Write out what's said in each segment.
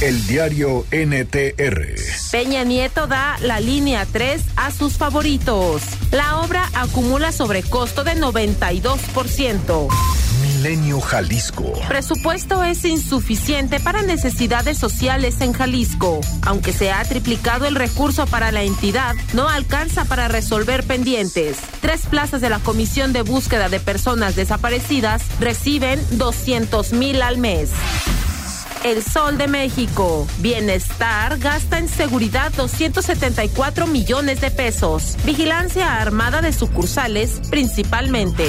El diario NTR. Peña Nieto da la línea 3 a sus favoritos. La obra acumula sobrecosto de 92%. Milenio Jalisco. Presupuesto es insuficiente para necesidades sociales en Jalisco. Aunque se ha triplicado el recurso para la entidad, no alcanza para resolver pendientes. Tres plazas de la Comisión de Búsqueda de Personas Desaparecidas reciben 200 mil al mes. El Sol de México. Bienestar gasta en seguridad 274 millones de pesos. Vigilancia armada de sucursales principalmente.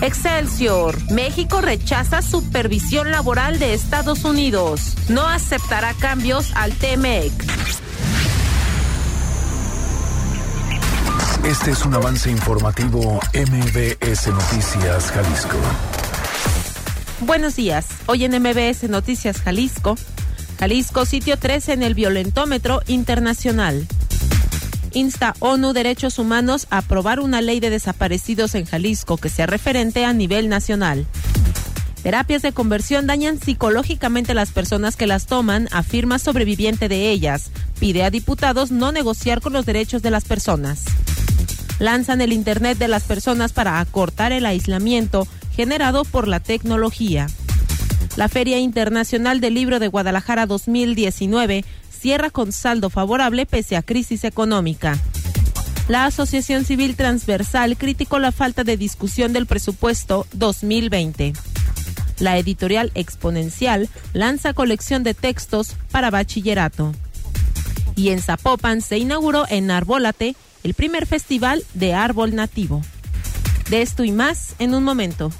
Excelsior. México rechaza supervisión laboral de Estados Unidos. No aceptará cambios al TMEC. Este es un avance informativo MBS Noticias Jalisco. Buenos días. Hoy en MBS Noticias Jalisco. Jalisco, sitio 13 en el violentómetro internacional. Insta ONU Derechos Humanos a aprobar una ley de desaparecidos en Jalisco que sea referente a nivel nacional. Terapias de conversión dañan psicológicamente a las personas que las toman, afirma sobreviviente de ellas. Pide a diputados no negociar con los derechos de las personas. Lanzan el Internet de las personas para acortar el aislamiento generado por la tecnología. La Feria Internacional del Libro de Guadalajara 2019 cierra con saldo favorable pese a crisis económica. La Asociación Civil Transversal criticó la falta de discusión del presupuesto 2020. La editorial Exponencial lanza colección de textos para bachillerato. Y en Zapopan se inauguró en Arbólate el primer festival de árbol nativo. De esto y más en un momento.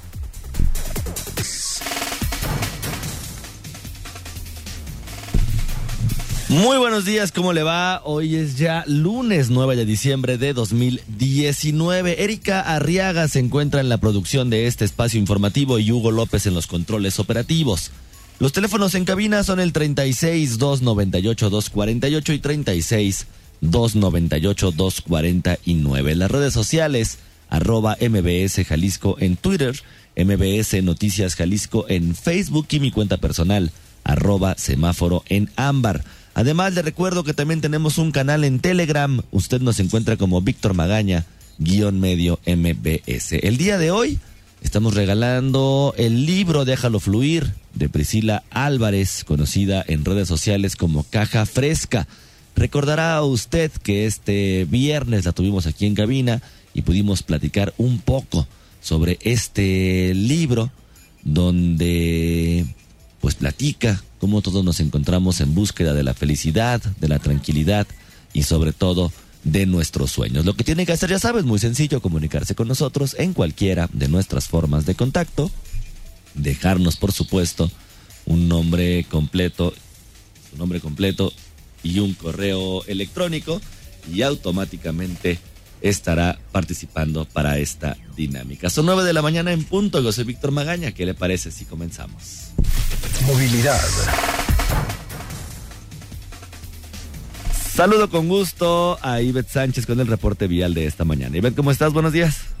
Muy buenos días, ¿cómo le va? Hoy es ya lunes 9 de diciembre de 2019. Erika Arriaga se encuentra en la producción de este espacio informativo y Hugo López en los controles operativos. Los teléfonos en cabina son el 36 298 248 y 36 298 249. Las redes sociales arroba MBS Jalisco en Twitter, MBS Noticias Jalisco en Facebook y mi cuenta personal arroba semáforo en ámbar. Además, le recuerdo que también tenemos un canal en Telegram. Usted nos encuentra como Víctor Magaña, guion medio MBS. El día de hoy estamos regalando el libro Déjalo Fluir de Priscila Álvarez, conocida en redes sociales como Caja Fresca. Recordará usted que este viernes la tuvimos aquí en cabina y pudimos platicar un poco sobre este libro donde pues platica cómo todos nos encontramos en búsqueda de la felicidad, de la tranquilidad y sobre todo de nuestros sueños. Lo que tiene que hacer, ya sabes, muy sencillo, comunicarse con nosotros en cualquiera de nuestras formas de contacto, dejarnos, por supuesto, un nombre completo, su nombre completo y un correo electrónico y automáticamente estará participando para esta dinámica. Son nueve de la mañana en punto. Yo soy Víctor Magaña. ¿Qué le parece si comenzamos? Movilidad. Saludo con gusto a Ivette Sánchez con el reporte vial de esta mañana. Ivette, ¿cómo estás? Buenos días.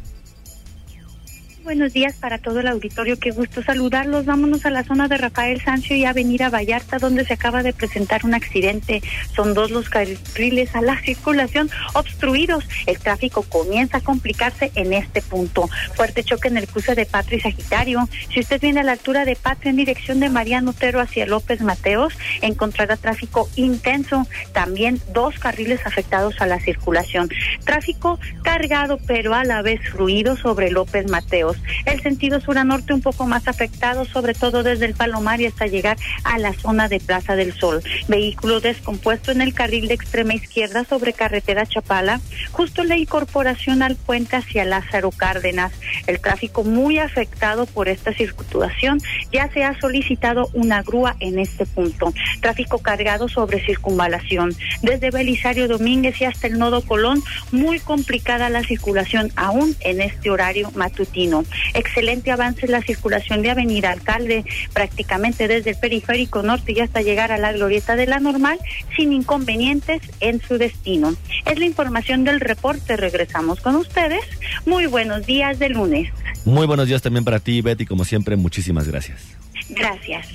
Buenos días para todo el auditorio, qué gusto saludarlos. Vámonos a la zona de Rafael Sancho y Avenida Vallarta, donde se acaba de presentar un accidente. Son dos los carriles a la circulación obstruidos. El tráfico comienza a complicarse en este punto. Fuerte choque en el cruce de Patria y Sagitario. Si usted viene a la altura de Patria en dirección de Mariano Otero hacia López Mateos, encontrará tráfico intenso. También dos carriles afectados a la circulación. Tráfico cargado, pero a la vez fluido sobre López Mateos. El sentido sur a norte un poco más afectado, sobre todo desde el Palomar y hasta llegar a la zona de Plaza del Sol. Vehículo descompuesto en el carril de extrema izquierda sobre carretera Chapala, justo la incorporación al puente hacia Lázaro Cárdenas. El tráfico muy afectado por esta circulación. Ya se ha solicitado una grúa en este punto. Tráfico cargado sobre circunvalación. Desde Belisario Domínguez y hasta el Nodo Colón, muy complicada la circulación aún en este horario matutino. Excelente avance en la circulación de Avenida Alcalde, prácticamente desde el periférico norte y hasta llegar a la glorieta de la normal, sin inconvenientes en su destino. Es la información del reporte. Regresamos con ustedes. Muy buenos días de lunes. Muy buenos días también para ti, Betty. Como siempre, muchísimas gracias. Gracias.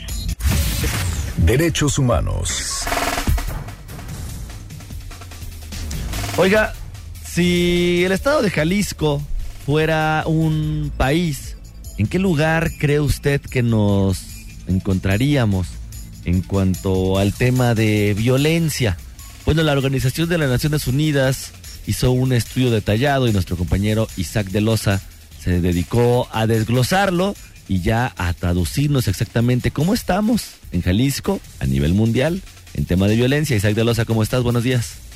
Derechos humanos. Oiga, si el estado de Jalisco fuera un país, ¿en qué lugar cree usted que nos encontraríamos en cuanto al tema de violencia? Bueno, la Organización de las Naciones Unidas hizo un estudio detallado y nuestro compañero Isaac de Loza se dedicó a desglosarlo y ya a traducirnos exactamente cómo estamos en Jalisco a nivel mundial en tema de violencia. Isaac de Loza, ¿cómo estás? Buenos días.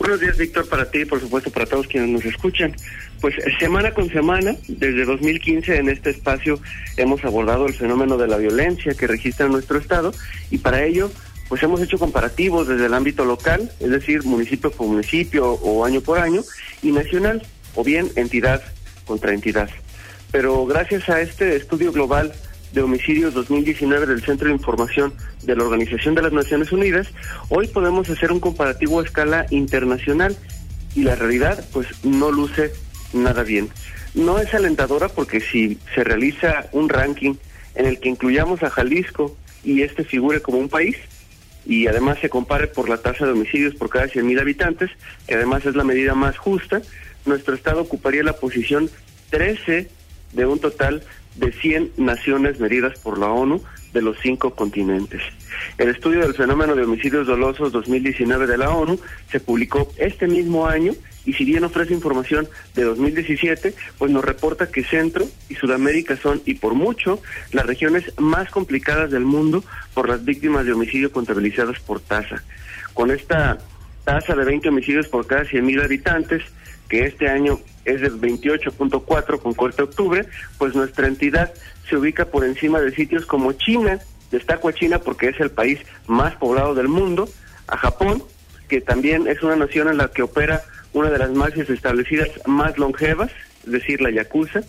Buenos días, Víctor, para ti y por supuesto para todos quienes nos escuchan. Pues semana con semana, desde 2015 en este espacio hemos abordado el fenómeno de la violencia que registra nuestro estado y para ello pues hemos hecho comparativos desde el ámbito local, es decir, municipio por municipio o año por año, y nacional, o bien entidad contra entidad. Pero gracias a este estudio global de homicidios 2019 del Centro de Información de la Organización de las Naciones Unidas, hoy podemos hacer un comparativo a escala internacional y la realidad pues no luce nada bien. No es alentadora porque si se realiza un ranking en el que incluyamos a Jalisco y este figure como un país, y además se compare por la tasa de homicidios por cada 100.000 habitantes, que además es la medida más justa, nuestro estado ocuparía la posición 13 de un total de 100 naciones medidas por la ONU de los cinco continentes. El estudio del fenómeno de homicidios dolosos 2019 de la ONU se publicó este mismo año y si bien ofrece información de 2017, pues nos reporta que Centro y Sudamérica son, y por mucho, las regiones más complicadas del mundo por las víctimas de homicidio contabilizadas por tasa. Con esta tasa de 20 homicidios por cada 100.000 habitantes, que este año es del 28.4 con corte octubre, pues nuestra entidad se ubica por encima de sitios como China, destaco a China porque es el país más poblado del mundo, a Japón, que también es una nación en la que opera una de las máquinas establecidas más longevas, es decir, la Yakuza,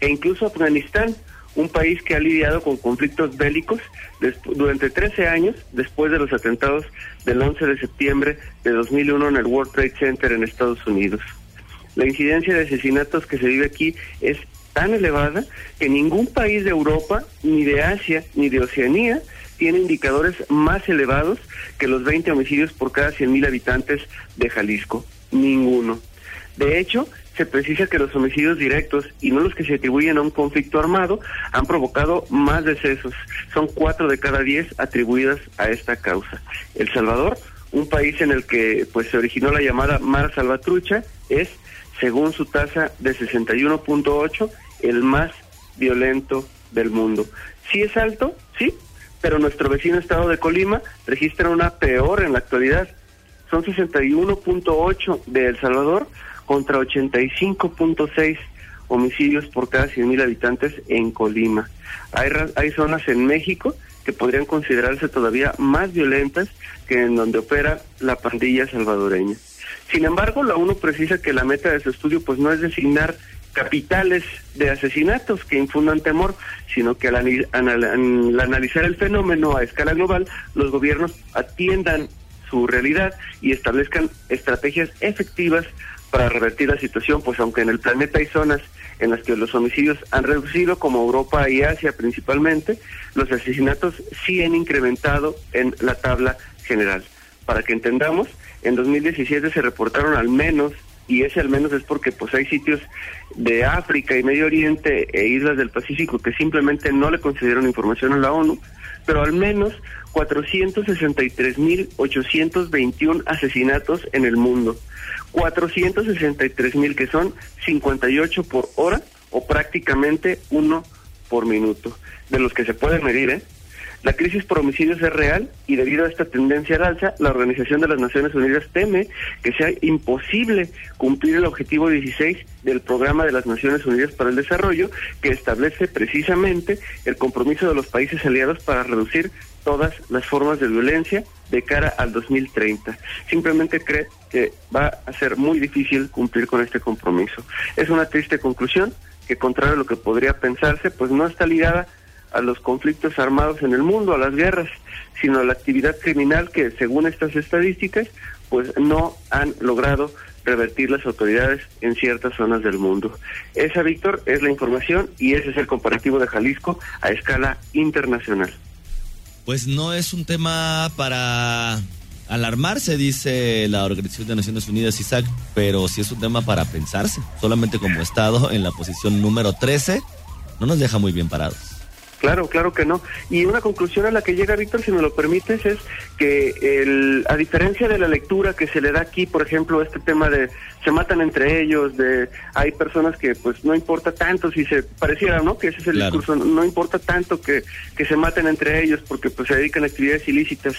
e incluso Afganistán, un país que ha lidiado con conflictos bélicos durante 13 años después de los atentados del 11 de septiembre de 2001 en el World Trade Center en Estados Unidos. La incidencia de asesinatos que se vive aquí es tan elevada que ningún país de Europa, ni de Asia, ni de Oceanía tiene indicadores más elevados que los 20 homicidios por cada 100.000 habitantes de Jalisco. Ninguno. De hecho, se precisa que los homicidios directos y no los que se atribuyen a un conflicto armado han provocado más decesos. Son cuatro de cada diez atribuidas a esta causa. El Salvador, un país en el que pues se originó la llamada Mar Salvatrucha, es, según su tasa de 61.8, el más violento del mundo. Sí es alto, sí, pero nuestro vecino estado de Colima registra una peor en la actualidad. Son 61.8 de El Salvador contra 85.6 homicidios por cada 100.000 habitantes en Colima. Hay, hay zonas en México que podrían considerarse todavía más violentas que en donde opera la pandilla salvadoreña. Sin embargo, la ONU precisa que la meta de su estudio pues no es designar capitales de asesinatos que infundan temor, sino que al, analizar el fenómeno a escala global, los gobiernos atiendan su realidad y establezcan estrategias efectivas para revertir la situación, pues aunque en el planeta hay zonas en las que los homicidios han reducido, como Europa y Asia principalmente, los asesinatos sí han incrementado en la tabla general. Para que entendamos, en 2017 se reportaron al menos y ese al menos es porque pues hay sitios de África y Medio Oriente e islas del Pacífico que simplemente no le concedieron información a la ONU, pero al menos 463.821 asesinatos en el mundo. 463.000 que son 58 por hora o prácticamente uno por minuto, de los que se pueden medir, ¿eh? La crisis por homicidios es real y debido a esta tendencia al alza, la Organización de las Naciones Unidas teme que sea imposible cumplir el objetivo 16 del Programa de las Naciones Unidas para el Desarrollo, que establece precisamente el compromiso de los países aliados para reducir todas las formas de violencia de cara al 2030. Simplemente cree que va a ser muy difícil cumplir con este compromiso. Es una triste conclusión que contrario a lo que podría pensarse, pues no está ligada a los conflictos armados en el mundo, a las guerras, sino a la actividad criminal que, según estas estadísticas, pues no han logrado revertir las autoridades en ciertas zonas del mundo. Esa, Víctor, es la información y ese es el comparativo de Jalisco a escala internacional. Pues no es un tema para alarmarse, dice la Organización de Naciones Unidas, Isaac, pero sí es un tema para pensarse. Solamente como Estado en la posición número 13 no nos deja muy bien parados. Claro, claro que no. Y una conclusión a la que llega Víctor, si me lo permites, es que el, a diferencia de la lectura que se le da aquí, por ejemplo, este tema de se matan entre ellos, de hay personas que pues no importa tanto si se pareciera, ¿no? Que ese es el discurso, no importa tanto que, que se maten entre ellos porque pues se dedican a actividades ilícitas.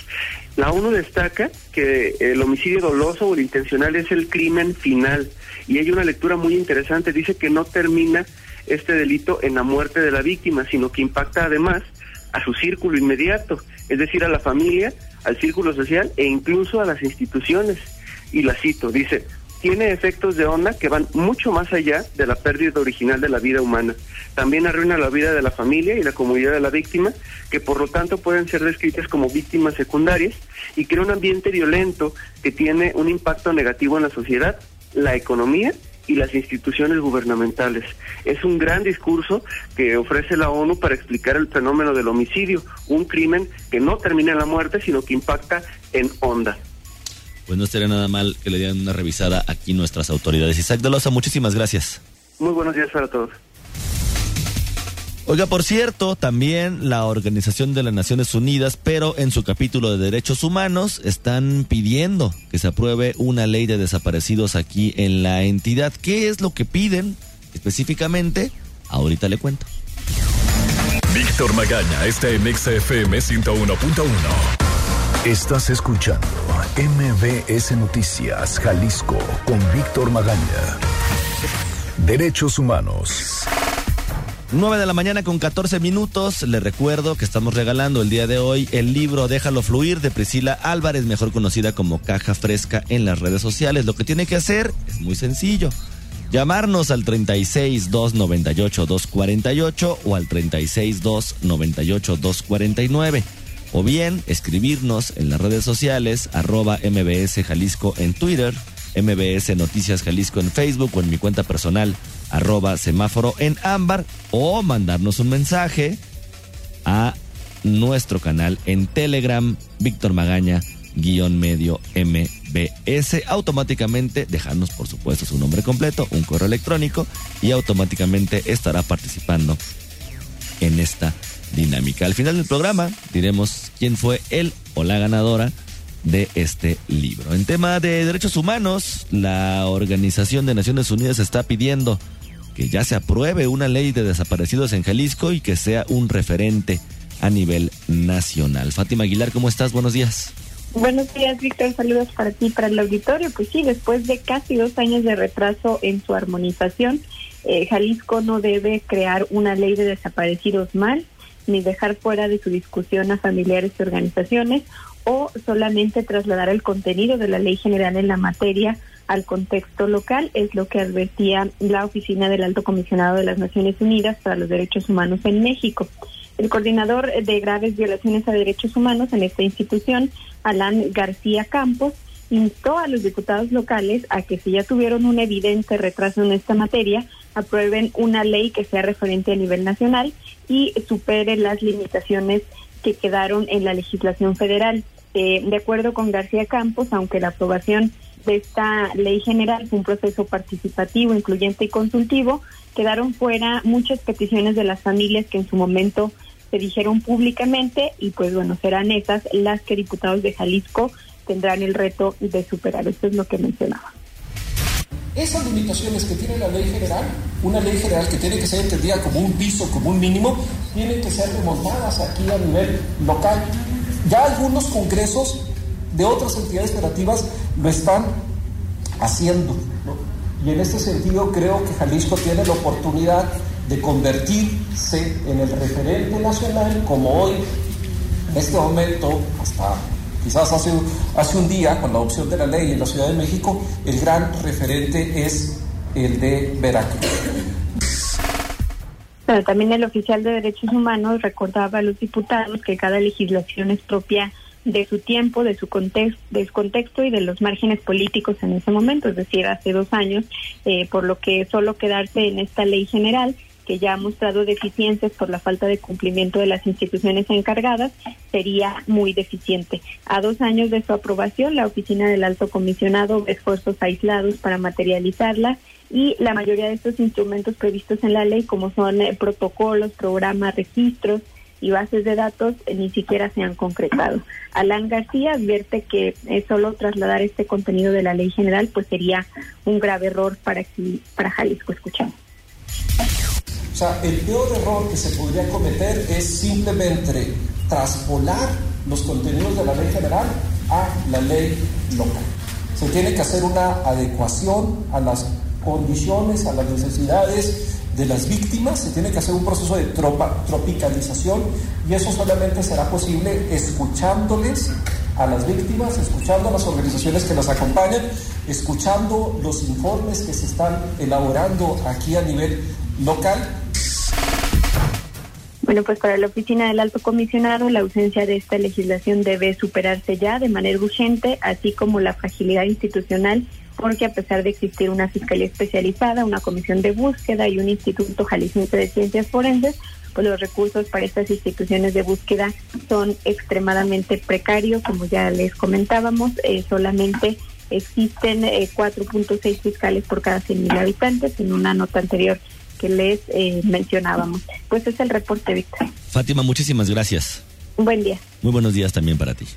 La ONU destaca que el homicidio doloso o el intencional es el crimen final y hay una lectura muy interesante, dice que no termina este delito en la muerte de la víctima, sino que impacta además a su círculo inmediato, es decir, a la familia, al círculo social e incluso a las instituciones. Y la cito, dice, tiene efectos de onda que van mucho más allá de la pérdida original de la vida humana. También arruina la vida de la familia y la comunidad de la víctima, que por lo tanto pueden ser descritas como víctimas secundarias y crea un ambiente violento que tiene un impacto negativo en la sociedad, la economía y las instituciones gubernamentales. Es un gran discurso que ofrece la ONU para explicar el fenómeno del homicidio, un crimen que no termina en la muerte, sino que impacta en onda. Pues no estaría nada mal que le dieran una revisada aquí nuestras autoridades. Isaac Delosa, muchísimas gracias. Muy buenos días para todos. Oiga, por cierto, también la Organización de las Naciones Unidas, pero en su capítulo de Derechos Humanos, están pidiendo que se apruebe una ley de desaparecidos aquí en la entidad. ¿Qué es lo que piden específicamente? Ahorita le cuento. Víctor Magaña está en XFM 101.1. Estás escuchando MBS Noticias Jalisco con Víctor Magaña. Derechos Humanos. 9 de la mañana con 14 minutos. Le recuerdo que estamos regalando el día de hoy el libro Déjalo Fluir de Priscila Álvarez, mejor conocida como Caja Fresca en las redes sociales. Lo que tiene que hacer es muy sencillo. Llamarnos al 36 298 248 o al 36 298 249 o bien escribirnos en las redes sociales arroba mbs Jalisco en Twitter, mbs Noticias Jalisco en Facebook o en mi cuenta personal arroba semáforo en ámbar o mandarnos un mensaje a nuestro canal en Telegram, Víctor Magaña, guion medio MBS. Automáticamente dejarnos, por supuesto, su nombre completo, un correo electrónico y automáticamente estará participando en esta dinámica. Al final del programa diremos quién fue él o la ganadora de este libro. En tema de derechos humanos, la Organización de Naciones Unidas está pidiendo que ya se apruebe una ley de desaparecidos en Jalisco y que sea un referente a nivel nacional. Fátima Aguilar, ¿cómo estás? Buenos días. Buenos días, Víctor. Saludos para ti, para el auditorio. Pues sí, después de casi dos años de retraso en su armonización, eh, Jalisco no debe crear una ley de desaparecidos mal, ni dejar fuera de su discusión a familiares y organizaciones, o solamente trasladar el contenido de la ley general en la materia al contexto local, es lo que advertía la Oficina del Alto Comisionado de las Naciones Unidas para los Derechos Humanos en México. El coordinador de graves violaciones a derechos humanos en esta institución, Alan García Campos, instó a los diputados locales a que si ya tuvieron un evidente retraso en esta materia, aprueben una ley que sea referente a nivel nacional y supere las limitaciones que quedaron en la legislación federal. Eh, de acuerdo con García Campos, aunque la aprobación de esta ley general fue un proceso participativo, incluyente y consultivo, quedaron fuera muchas peticiones de las familias que en su momento se dijeron públicamente y pues bueno, serán esas las que diputados de Jalisco tendrán el reto de superar. Esto es lo que mencionaba. Esas limitaciones que tiene la ley general, una ley general que tiene que ser entendida como un piso, como un mínimo, tienen que ser remontadas aquí a nivel local. Ya algunos congresos de otras entidades federativas lo están haciendo. Y en este sentido creo que Jalisco tiene la oportunidad de convertirse en el referente nacional como hoy, en este momento, hasta quizás hace, hace un día, con la adopción de la ley en la Ciudad de México, el gran referente es el de Veracruz. También el oficial de Derechos Humanos recordaba a los diputados que cada legislación es propia de su tiempo, de su contexto, de contexto y de los márgenes políticos en ese momento, es decir, hace dos años, eh, por lo que solo quedarse en esta ley general que ya ha mostrado deficiencias por la falta de cumplimiento de las instituciones encargadas, sería muy deficiente. A dos años de su aprobación, la Oficina del Alto Comisionado esfuerzos aislados para materializarla y la mayoría de estos instrumentos previstos en la ley, como son eh, protocolos, programas, registros, y bases de datos eh, ni siquiera se han concretado. Alan García advierte que solo trasladar este contenido de la ley general pues sería un grave error para, para Jalisco. Escuchamos. O sea, el peor error que se podría cometer es simplemente traspolar los contenidos de la ley general a la ley local. Se tiene que hacer una adecuación a las condiciones, a las necesidades de las víctimas, se tiene que hacer un proceso de tropa, tropicalización y eso solamente será posible escuchándoles a las víctimas, escuchando a las organizaciones que las acompañan, escuchando los informes que se están elaborando aquí a nivel local. Bueno, pues para la oficina del alto comisionado, la ausencia de esta legislación debe superarse ya de manera urgente, así como la fragilidad institucional, porque a pesar de existir una fiscalía especializada, una comisión de búsqueda y un instituto jalisciense de ciencias forenses, pues los recursos para estas instituciones de búsqueda son extremadamente precarios, como ya les comentábamos, eh, solamente existen 4.6 eh, fiscales por cada 100.000 habitantes. En una nota anterior que les eh, mencionábamos. Pues es el reporte, Víctor. Fátima, muchísimas gracias. Un buen día. Muy buenos días también para ti.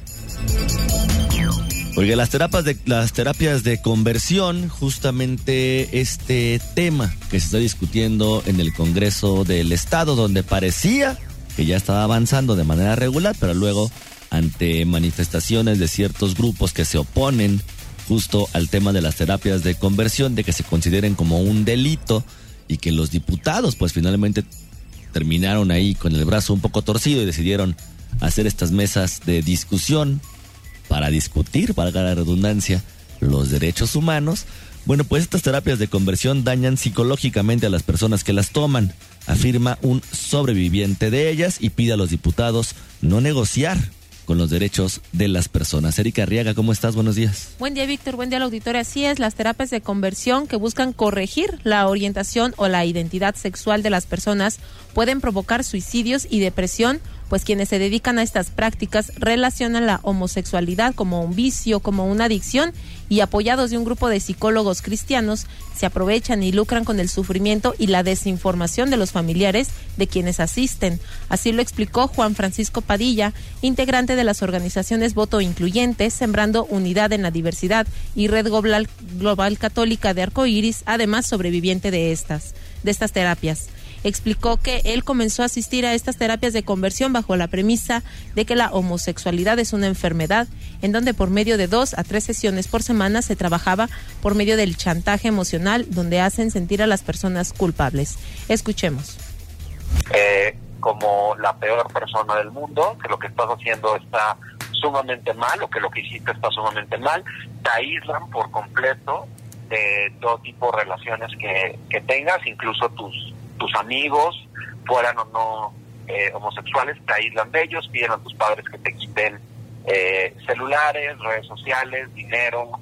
Oiga, las terapias de las terapias de conversión, justamente este tema que se está discutiendo en el Congreso del Estado, donde parecía que ya estaba avanzando de manera regular, pero luego ante manifestaciones de ciertos grupos que se oponen justo al tema de las terapias de conversión, de que se consideren como un delito, y que los diputados pues finalmente terminaron ahí con el brazo un poco torcido y decidieron hacer estas mesas de discusión para discutir, para la redundancia, los derechos humanos. Bueno, pues estas terapias de conversión dañan psicológicamente a las personas que las toman, afirma un sobreviviente de ellas y pide a los diputados no negociar con los derechos de las personas. Erika Arriaga, ¿cómo estás? Buenos días. Buen día, Víctor. Buen día, la auditorio. Así es, las terapias de conversión que buscan corregir la orientación o la identidad sexual de las personas pueden provocar suicidios y depresión pues quienes se dedican a estas prácticas relacionan la homosexualidad como un vicio, como una adicción y apoyados de un grupo de psicólogos cristianos se aprovechan y lucran con el sufrimiento y la desinformación de los familiares de quienes asisten. Así lo explicó Juan Francisco Padilla, integrante de las organizaciones Voto Incluyente, Sembrando Unidad en la Diversidad y Red Global, Católica de Arcoíris, además sobreviviente de estas, de estas terapias explicó que él comenzó a asistir a estas terapias de conversión bajo la premisa de que la homosexualidad es una enfermedad, en donde por medio de dos a tres sesiones por semana se trabajaba por medio del chantaje emocional, donde hacen sentir a las personas culpables. Escuchemos. Eh, como la peor persona del mundo, que lo que estás haciendo está sumamente mal o que lo que hiciste está sumamente mal, te aíslan por completo de todo tipo de relaciones que, que tengas, incluso tus tus amigos, fueran o no eh, homosexuales, te aíslan de ellos, piden a tus padres que te quiten eh, celulares, redes sociales, dinero,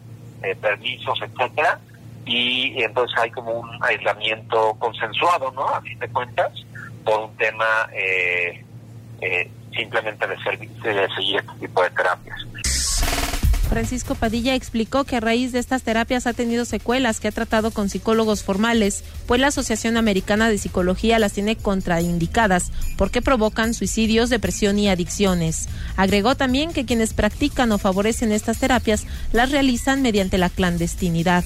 eh, permisos, etcétera, y, entonces hay como un aislamiento consensuado, ¿no? A fin de cuentas, por un tema simplemente de, de seguir este tipo de terapias. Francisco Padilla explicó que a raíz de estas terapias ha tenido secuelas que ha tratado con psicólogos formales, pues la Asociación Americana de Psicología las tiene contraindicadas porque provocan suicidios, depresión y adicciones. Agregó también que quienes practican o favorecen estas terapias las realizan mediante la clandestinidad.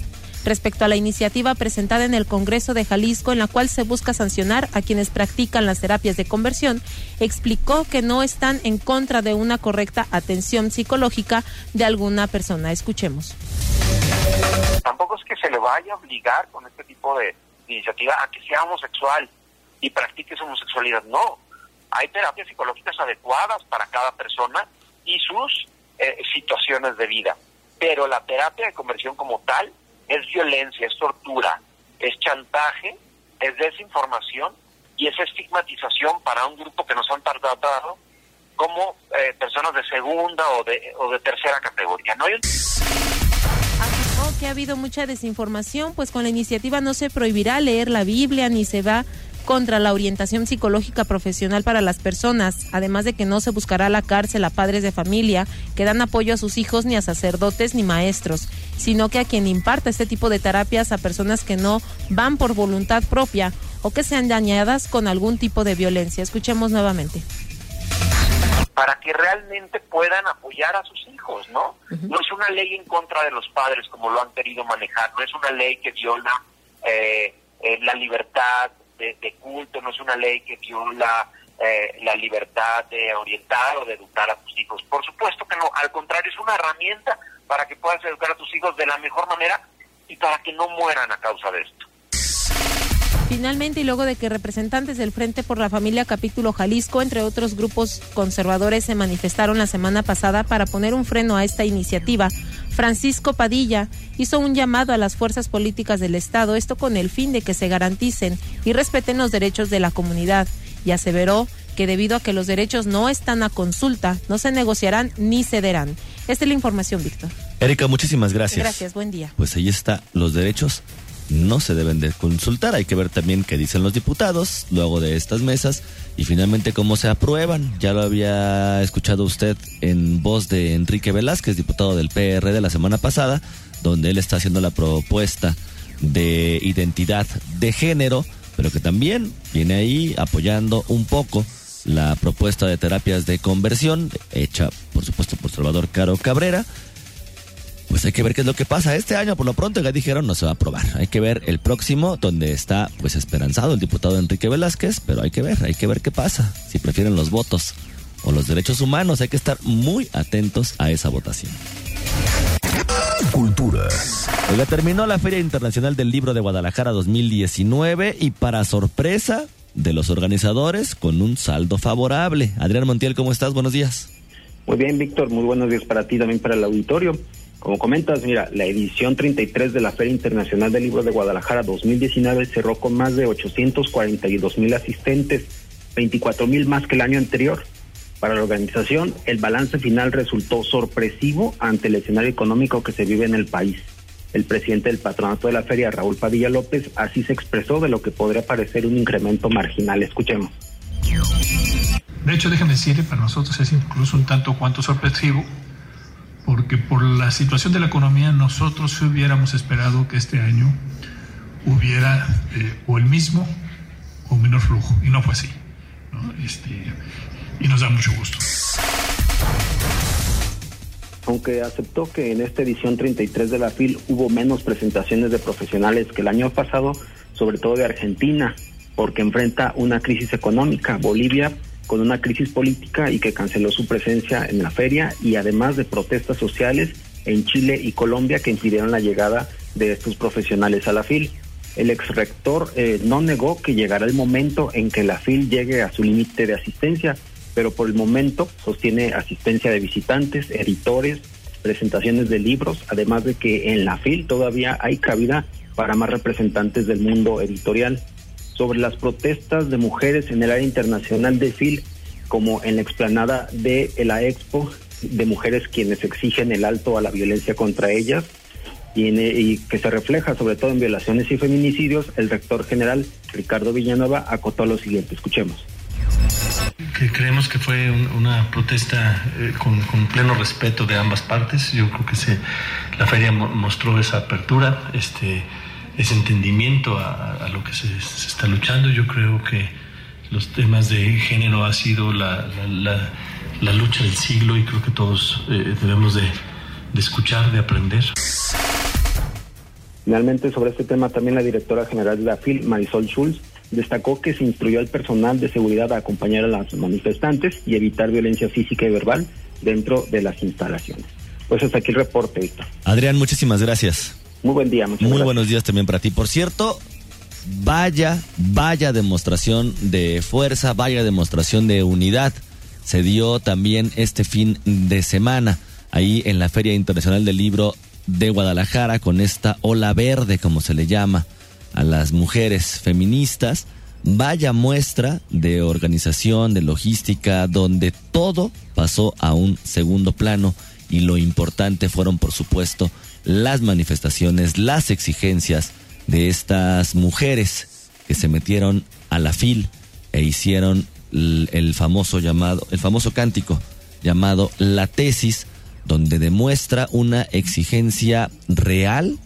Respecto a la iniciativa presentada en el Congreso de Jalisco en la cual se busca sancionar a quienes practican las terapias de conversión, explicó que no están en contra de una correcta atención psicológica de alguna persona. Escuchemos. Tampoco es que se le vaya a obligar con este tipo de iniciativa a que sea homosexual y practique su homosexualidad. No, hay terapias psicológicas adecuadas para cada persona y sus eh, situaciones de vida. Pero la terapia de conversión como tal es violencia, es tortura, es chantaje, es desinformación y es estigmatización para un grupo que nos han tratado como eh, personas de segunda o de, o de tercera categoría. ¿no? que ha habido mucha desinformación, pues con la iniciativa no se prohibirá leer la Biblia ni se va contra la orientación psicológica profesional para las personas, además de que no se buscará la cárcel a padres de familia que dan apoyo a sus hijos ni a sacerdotes ni maestros, sino que a quien imparta este tipo de terapias a personas que no van por voluntad propia o que sean dañadas con algún tipo de violencia. Escuchemos nuevamente para que realmente puedan apoyar a sus hijos, ¿no? No es una ley en contra de los padres como lo han querido manejar, no es una ley que viola eh, eh, la libertad de, culto, no es una ley que viola eh, la libertad de orientar o de educar a tus hijos. Por supuesto que no, al contrario, es una herramienta para que puedas educar a tus hijos de la mejor manera y para que no mueran a causa de esto. Finalmente, y luego de que representantes del Frente por la Familia Capítulo Jalisco, entre otros grupos conservadores, se manifestaron la semana pasada para poner un freno a esta iniciativa, Francisco Padilla hizo un llamado a las fuerzas políticas del Estado, esto con el fin de que se garanticen y respeten los derechos de la comunidad, y aseveró que debido a que los derechos no están a consulta, no se negociarán ni cederán. Esta es la información, Víctor. Erika, muchísimas gracias. Gracias, buen día. Pues ahí está, los derechos no se deben de consultar. Hay que ver también qué dicen los diputados luego de estas mesas y finalmente cómo se aprueban. Ya lo había escuchado usted en voz de Enrique Velázquez, diputado del PR de la semana pasada, donde él está haciendo la propuesta de identidad de género, pero que también viene ahí apoyando un poco la propuesta de terapias de conversión hecha, por supuesto, por Salvador Caro Cabrera pues hay que ver qué es lo que pasa. Este año, por lo pronto, ya dijeron, no se va a aprobar. Hay que ver el próximo, donde está pues esperanzado el diputado Enrique Velázquez, pero hay que ver, hay que ver qué pasa. Si prefieren los votos o los derechos humanos, hay que estar muy atentos a esa votación. Cultura. Oiga, terminó la Feria Internacional del Libro de Guadalajara 2019 y para sorpresa de los organizadores, con un saldo favorable. Adrián Montiel, ¿cómo estás? Buenos días. Muy bien, Víctor. Muy buenos días para ti, también para el auditorio. Como comentas, mira, la edición 33 de la Feria Internacional del Libro de Guadalajara 2019 cerró con más de 842 mil asistentes, 24 mil más que el año anterior. Para la organización, el balance final resultó sorpresivo ante el escenario económico que se vive en el país. El presidente del patronato de la feria, Raúl Padilla López, así se expresó de lo que podría parecer un incremento marginal. Escuchemos. De hecho, déjenme decirle, para nosotros es incluso un tanto cuanto sorpresivo porque por la situación de la economía nosotros hubiéramos esperado que este año hubiera eh, o el mismo o menor flujo, y no fue así. Este, y nos da mucho gusto. Aunque aceptó que en esta edición 33 de la FIL hubo menos presentaciones de profesionales que el año pasado, sobre todo de Argentina, porque enfrenta una crisis económica. Bolivia con una crisis política y que canceló su presencia en la feria y además de protestas sociales en Chile y Colombia que impidieron la llegada de estos profesionales a la FIL. El ex rector eh, no negó que llegará el momento en que la FIL llegue a su límite de asistencia, pero por el momento sostiene asistencia de visitantes, editores, presentaciones de libros, además de que en la FIL todavía hay cabida para más representantes del mundo editorial sobre las protestas de mujeres en el área internacional de FIL, como en la explanada de la Expo, de mujeres quienes exigen el alto a la violencia contra ellas y, que se refleja sobre todo en violaciones y feminicidios, el rector general Ricardo Villanueva acotó lo siguiente. Escuchemos. Creemos que fue una protesta eh, con, pleno respeto de ambas partes. Yo creo que se, la feria mostró esa apertura. Este, ese entendimiento a, lo que se, está luchando. Yo creo que los temas de género ha sido la, lucha del siglo y creo que todos eh, debemos de, de escuchar, de aprender. Finalmente, sobre este tema, también la directora general de la FIL, Marisol Schulz, destacó que se instruyó al personal de seguridad a acompañar a las manifestantes y evitar violencia física y verbal dentro de las instalaciones. Pues hasta aquí el reporte, Víctor. Adrián, muchísimas gracias. Muy buen día, muchas Muy gracias. buenos días también para ti. Por cierto, vaya, vaya demostración de fuerza, vaya demostración de unidad. Se dio también este fin de semana ahí en la Feria Internacional del Libro de Guadalajara con esta ola verde, como se le llama a las mujeres feministas. Vaya muestra de organización, de logística, donde todo pasó a un segundo plano y lo importante fueron, por supuesto, las manifestaciones, las exigencias de estas mujeres que se metieron a la fil e hicieron l- el famoso llamado, el famoso cántico llamado La Tesis, donde demuestra una exigencia real,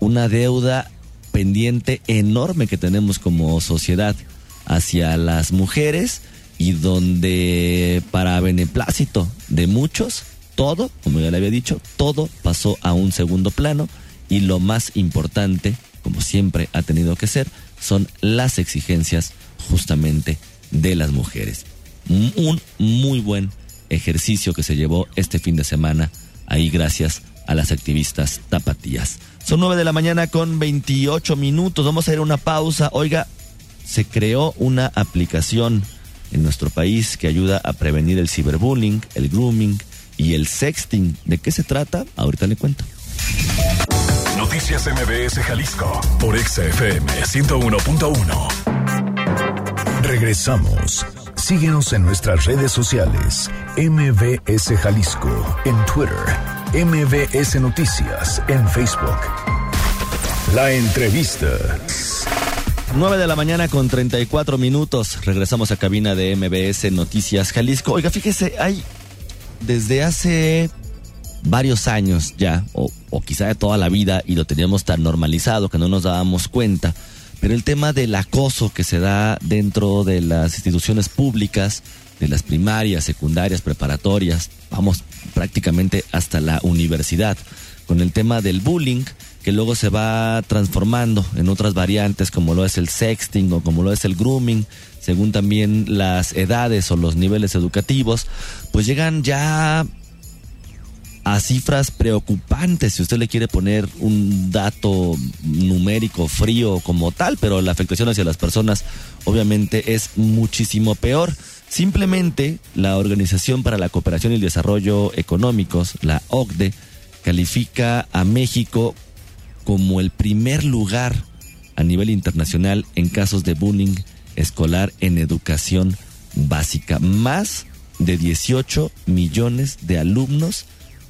una deuda pendiente enorme que tenemos como sociedad hacia las mujeres y donde para beneplácito de muchos, todo, como ya le había dicho, todo pasó a un segundo plano y lo más importante, como siempre ha tenido que ser, son las exigencias justamente de las mujeres. Un muy buen ejercicio que se llevó este fin de semana ahí gracias a las activistas tapatías. Son 9 de la mañana con 28 minutos. Vamos a ir a una pausa. Oiga, se creó una aplicación en nuestro país que ayuda a prevenir el ciberbullying, el grooming y el sexting. ¿De qué se trata? Ahorita le cuento. Noticias MBS Jalisco por XFM 101.1. Regresamos. Síguenos en nuestras redes sociales. MBS Jalisco en Twitter. MBS Noticias en Facebook. La entrevista. 9 de la mañana con 34 minutos. Regresamos a cabina de MBS Noticias Jalisco. Oiga, fíjese, hay desde hace varios años ya, o, o quizá toda la vida, y lo teníamos tan normalizado que no nos dábamos cuenta, pero el tema del acoso que se da dentro de las instituciones públicas, de las primarias, secundarias, preparatorias, vamos prácticamente hasta la universidad, con el tema del bullying, que luego se va transformando en otras variantes como lo es el sexting o como lo es el grooming, según también las edades o los niveles educativos, pues llegan ya a cifras preocupantes, si usted le quiere poner un dato numérico frío como tal, pero la afectación hacia las personas obviamente es muchísimo peor. Simplemente la Organización para la Cooperación y el Desarrollo Económicos, la OCDE, califica a México como el primer lugar a nivel internacional en casos de bullying escolar en educación básica. Más de 18 millones de alumnos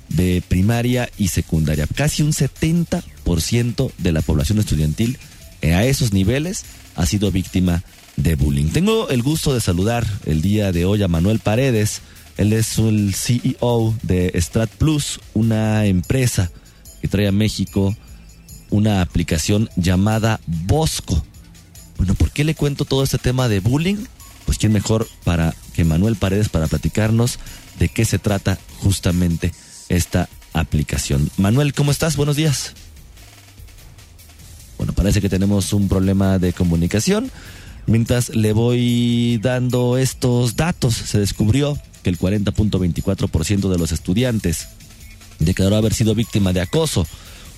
de primaria y secundaria. Casi un 70% de la población estudiantil eh, a esos niveles ha sido víctima de bullying. Tengo el gusto de saludar el día de hoy a Manuel Paredes. Él es el CEO de Strat Plus, una empresa que trae a México una aplicación llamada Bosco. Bueno, ¿por qué le cuento todo este tema de bullying? Pues quién mejor para que Manuel Paredes para platicarnos de qué se trata justamente esta aplicación. Manuel, ¿cómo estás? Buenos días. Bueno, parece que tenemos un problema de comunicación. Mientras le voy dando estos datos, se descubrió que el 40.24% de los estudiantes declaró haber sido víctima de acoso,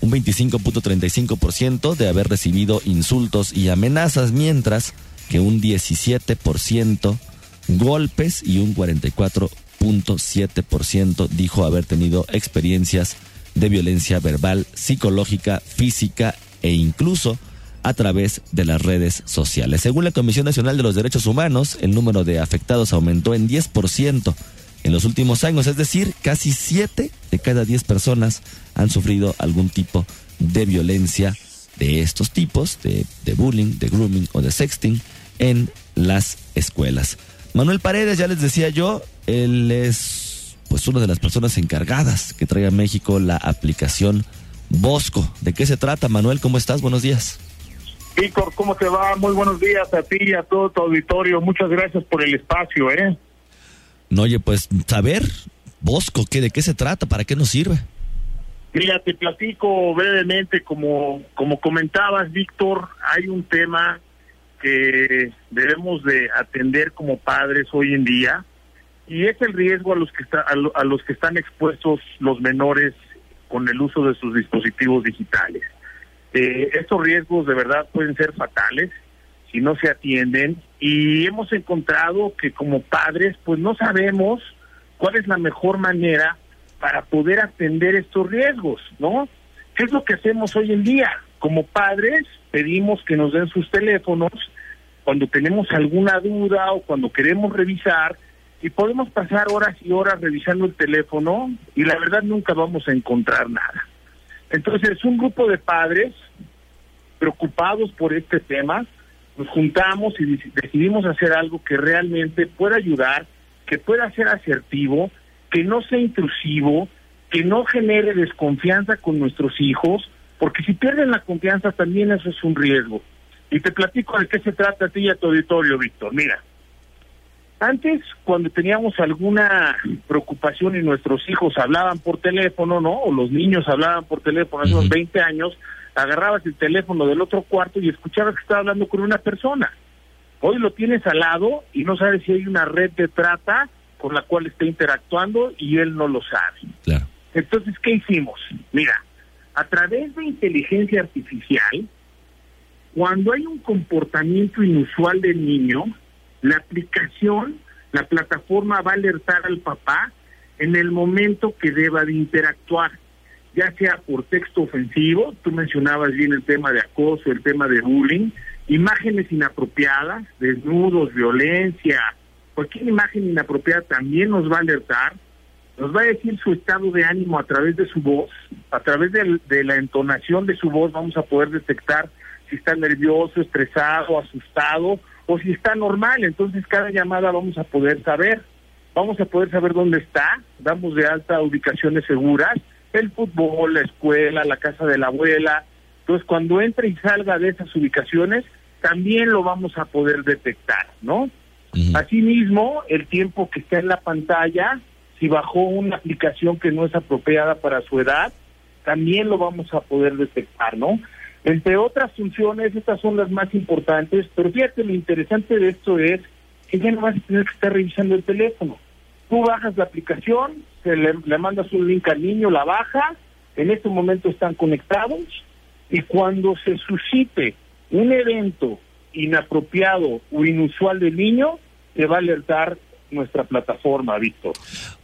un 25.35% de haber recibido insultos y amenazas, mientras que un 17% golpes y un 44.7% dijo haber tenido experiencias de violencia verbal, psicológica, física e incluso a través de las redes sociales. Según la Comisión Nacional de los Derechos Humanos, el número de afectados aumentó en 10% en los últimos años, es decir, casi 7 de cada 10 personas han sufrido algún tipo de violencia de estos tipos, de, de bullying, de grooming o de sexting en las escuelas. Manuel Paredes, ya les decía yo, él es pues una de las personas encargadas que trae a México la aplicación Bosco. ¿De qué se trata, Manuel? ¿Cómo estás? Buenos días. Víctor, ¿cómo te va? Muy buenos días a ti y a todo tu auditorio. Muchas gracias por el espacio, ¿eh? No, oye, pues saber, Bosco, ¿qué, ¿de qué se trata? ¿Para qué nos sirve? Mira, te platico brevemente, como, como comentabas, Víctor, hay un tema que debemos de atender como padres hoy en día y es el riesgo a los que está, a, los que están expuestos los menores con el uso de sus dispositivos digitales. Eh, estos riesgos de verdad pueden ser fatales si no se atienden y hemos encontrado que como padres pues no sabemos cuál es la mejor manera para poder atender estos riesgos, ¿no? ¿Qué es lo que hacemos hoy en día? Como padres pedimos que nos den sus teléfonos cuando tenemos alguna duda o cuando queremos revisar y podemos pasar horas y horas revisando el teléfono y la verdad nunca vamos a encontrar nada. Entonces, un grupo de padres preocupados por este tema, nos juntamos y decidimos hacer algo que realmente pueda ayudar, que pueda ser asertivo, que no sea intrusivo, que no genere desconfianza con nuestros hijos, porque si pierden la confianza también eso es un riesgo. Y te platico de qué se trata a ti y a tu auditorio, Víctor. Mira, antes cuando teníamos alguna preocupación y nuestros hijos hablaban por teléfono, ¿no? O los niños hablaban por teléfono hace unos 20 años, agarrabas el teléfono del otro cuarto y escuchabas que estaba hablando con una persona. Hoy lo tienes al lado y no sabes si hay una red de trata con la cual está interactuando y él no lo sabe. Entonces, ¿qué hicimos? Mira, a través de inteligencia artificial, cuando hay un comportamiento inusual del niño, la aplicación, la plataforma va a alertar al papá en el momento que deba de interactuar, ya sea por texto ofensivo, tú mencionabas bien el tema de acoso, el tema de bullying, imágenes inapropiadas, desnudos, violencia, cualquier imagen inapropiada también nos va a alertar, nos va a decir su estado de ánimo a través de su voz, a través de, la entonación de su voz vamos a poder detectar si está nervioso, estresado, asustado o si está normal. Entonces cada llamada vamos a poder saber, vamos a poder saber dónde está, damos de alta ubicaciones seguras, el fútbol, la escuela, la casa de la abuela. Entonces cuando entre y salga de esas ubicaciones, también lo vamos a poder detectar, ¿no? Asimismo, el tiempo que está en la pantalla, si bajó una aplicación que no es apropiada para su edad, también lo vamos a poder detectar, ¿no? Entre otras funciones, estas son las más importantes, pero fíjate, lo interesante de esto es que ya no vas a tener que estar revisando el teléfono. Tú bajas la aplicación, se le, le mandas un link al niño, la baja, en este momento están conectados y cuando se suscite un evento inapropiado o inusual del niño, te va a alertar nuestra plataforma, Víctor.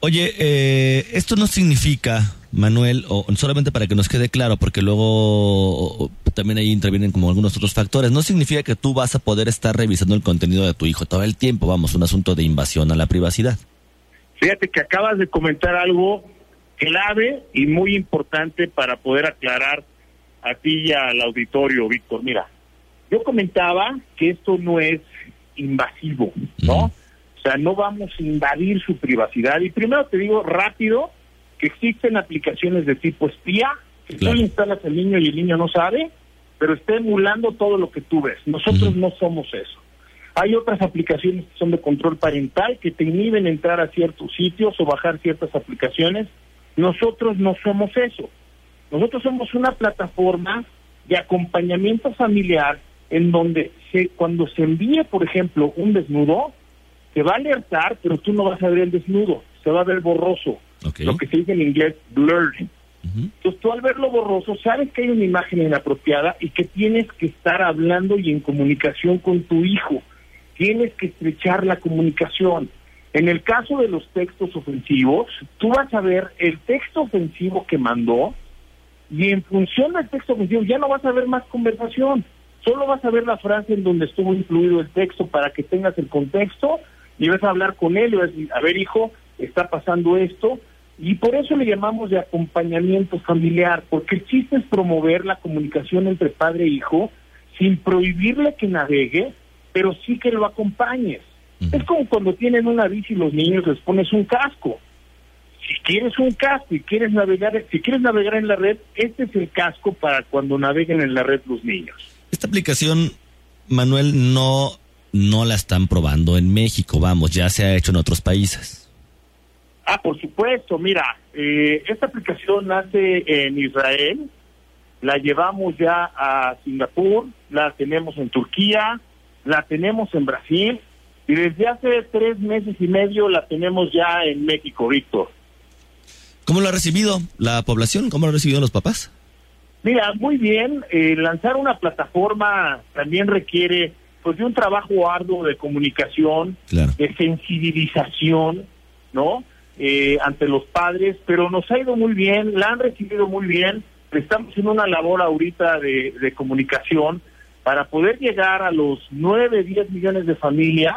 Oye, eh, esto no significa, Manuel, o solamente para que nos quede claro, porque luego también ahí intervienen como algunos otros factores, no significa que tú vas a poder estar revisando el contenido de tu hijo todo el tiempo, vamos, un asunto de invasión a la privacidad. Fíjate que acabas de comentar algo clave y muy importante para poder aclarar a ti y al auditorio, Víctor. Mira, yo comentaba que esto no es invasivo, ¿no? Sea, no vamos a invadir su privacidad. Y primero te digo rápido que existen aplicaciones de tipo espía, que tú instalas al niño y el niño no sabe, pero está emulando todo lo que tú ves. Nosotros no somos eso. Hay otras aplicaciones que son de control parental que te inhiben entrar a ciertos sitios o bajar ciertas aplicaciones. Nosotros no somos eso. Nosotros somos una plataforma de acompañamiento familiar en donde se, cuando se envíe, por ejemplo, un desnudo, te va a alertar, pero tú no vas a ver el desnudo, se va a ver borroso, lo que se dice en inglés blurred. Entonces tú al verlo borroso sabes que hay una imagen inapropiada y que tienes que estar hablando y en comunicación con tu hijo. Tienes que estrechar la comunicación. En el caso de los textos ofensivos, tú vas a ver el texto ofensivo que mandó y en función del texto ofensivo ya no vas a ver más conversación Solo vas a ver la frase en donde estuvo incluido el texto para que tengas el contexto y vas a hablar con él y vas a decir, a ver hijo, está pasando esto. Y por eso le llamamos de acompañamiento familiar, porque el chiste es promover la comunicación entre padre e hijo sin prohibirle que navegue, pero sí que lo acompañes. Es como cuando tienen una bici los niños les pones un casco. Si quieres un casco y quieres navegar, si quieres navegar en la red, este es el casco para cuando naveguen en la red los niños. Esta aplicación, Manuel, no, no la están probando en México, vamos, ya se ha hecho en otros países. Ah, por supuesto, mira, eh, esta aplicación nace en Israel, la llevamos ya a Singapur, la tenemos en Turquía, la tenemos en Brasil y desde hace tres meses y medio la tenemos ya en México, Víctor. ¿Cómo lo ha recibido la población? ¿Cómo lo han recibido los papás? Mira, muy bien, eh, lanzar una plataforma también requiere pues de un trabajo arduo de comunicación, de sensibilización, ¿no? Eh, ante los padres, pero nos ha ido muy bien, la han recibido muy bien, estamos en una labor ahorita de, de comunicación para poder llegar a los 9, 10 millones de familias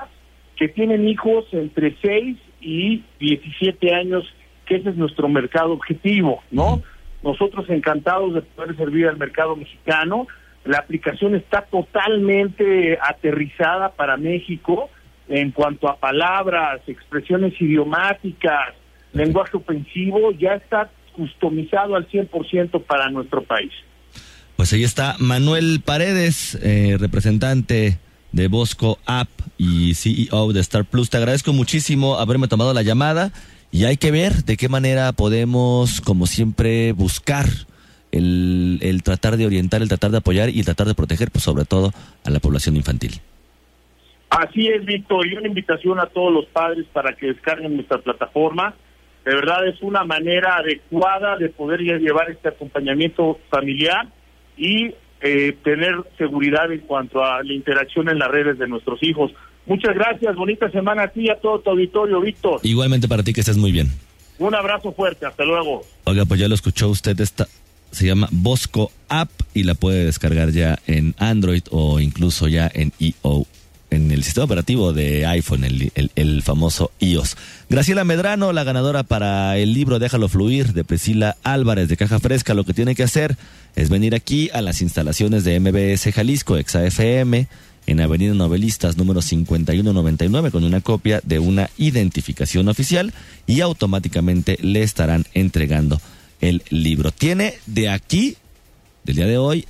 que tienen hijos entre 6 y 17 años, que ese es nuestro mercado objetivo, ¿no? Nosotros encantados de poder servir al mercado mexicano. La aplicación está totalmente aterrizada para México en cuanto a palabras, expresiones idiomáticas, lenguaje ofensivo, ya está customizado al 100% para nuestro país. Pues ahí está Manuel Paredes, eh, representante de Bosco App y CEO de Star Plus. Te agradezco muchísimo haberme tomado la llamada y hay que ver de qué manera podemos, como siempre, buscar el, el tratar de orientar, el tratar de apoyar y el tratar de proteger, pues sobre todo a la población infantil. Así es, Víctor, y una invitación a todos los padres para que descarguen nuestra plataforma. De verdad es una manera adecuada de poder llevar este acompañamiento familiar y eh, tener seguridad en cuanto a la interacción en las redes de nuestros hijos. Muchas gracias, bonita semana a ti y a todo tu auditorio, Víctor. Igualmente para ti que estés muy bien. Un abrazo fuerte, hasta luego. Oiga, pues ya lo escuchó usted, esta se llama Bosco App y la puede descargar ya en Android o incluso ya en EO en el sistema operativo de iPhone, el, el, famoso iOS. Graciela Medrano, la ganadora para el libro Déjalo Fluir de Priscila Álvarez de Caja Fresca, lo que tiene que hacer es venir aquí a las instalaciones de MBS Jalisco, ExaFM, en Avenida Novelistas número 5199 con una copia de una identificación oficial y automáticamente le estarán entregando el libro. Tiene de aquí, del día de hoy,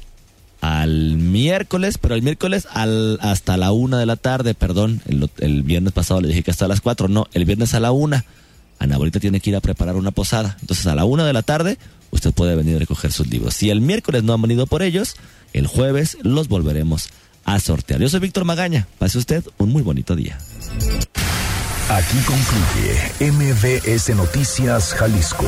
al miércoles, pero el miércoles al, hasta la una de la tarde, perdón, el, viernes pasado le dije que hasta las cuatro, no, el viernes a la una. Ana ahorita tiene que ir a preparar una posada. Entonces a la una de la tarde usted puede venir a recoger sus libros. Si el miércoles no han venido por ellos, el jueves los volveremos a sortear. Yo soy Víctor Magaña. Pase usted un muy bonito día. Aquí concluye MBS Noticias Jalisco.